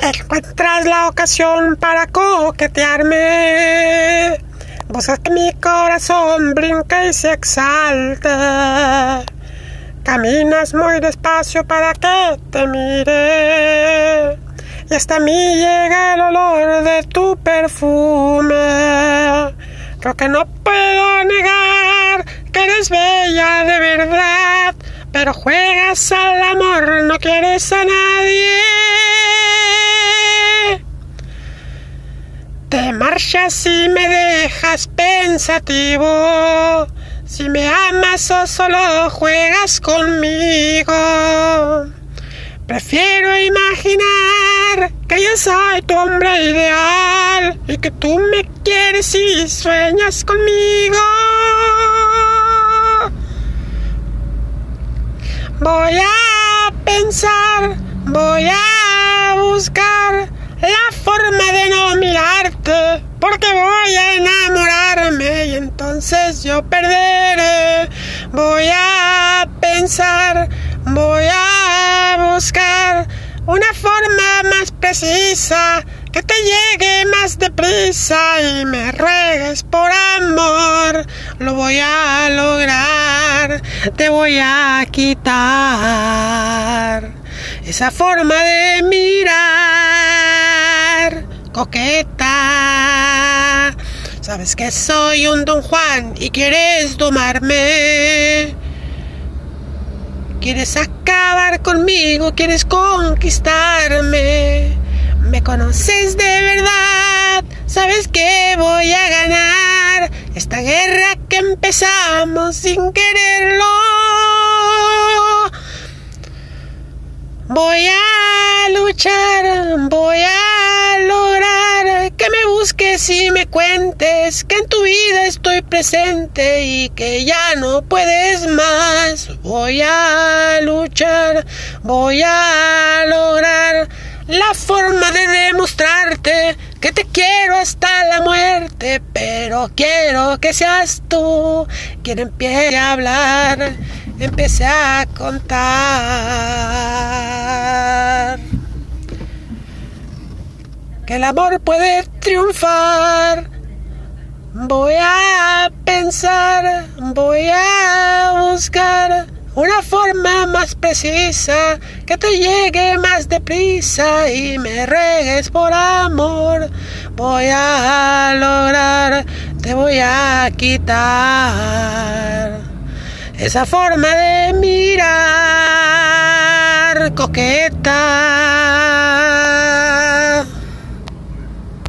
Encuentras la ocasión para coquetearme. Buscas que mi corazón brinque y se exalte. Caminas muy despacio para que te mire. Y hasta mí llega el olor de tu perfume. Creo que no puedo negar que eres bella de verdad. Pero juegas al amor, no quieres a nadie. Te marchas y me dejas pensativo. Si me amas o solo juegas conmigo. Prefiero imaginar que yo soy tu hombre ideal y que tú me quieres y sueñas conmigo. Voy a pensar, voy a buscar la forma de no mirarte, porque voy a enamorarme y entonces yo perderé. Voy a pensar, voy a buscar una forma más precisa que te llegue más deprisa y me ruegues por amor. Lo voy a lograr, te voy a quitar esa forma de mirar coqueta. Sabes que soy un don Juan y quieres domarme. Quieres acabar conmigo, quieres conquistarme. Me conoces de verdad, sabes que voy a ganar esta guerra que empezamos sin quererlo. Voy a luchar, voy a lograr que me busques y me cuentes que en tu vida estoy presente y que ya no puedes más. Voy a luchar, voy a lograr la forma de demostrarte que te quiero hasta la muerte, pero quiero que seas tú quien empiece a hablar, empiece a contar. Que el amor puede triunfar. Voy a pensar, voy a buscar una forma más precisa que te llegue más deprisa y me regues por amor. Voy a lograr, te voy a quitar esa forma de mirar coqueta.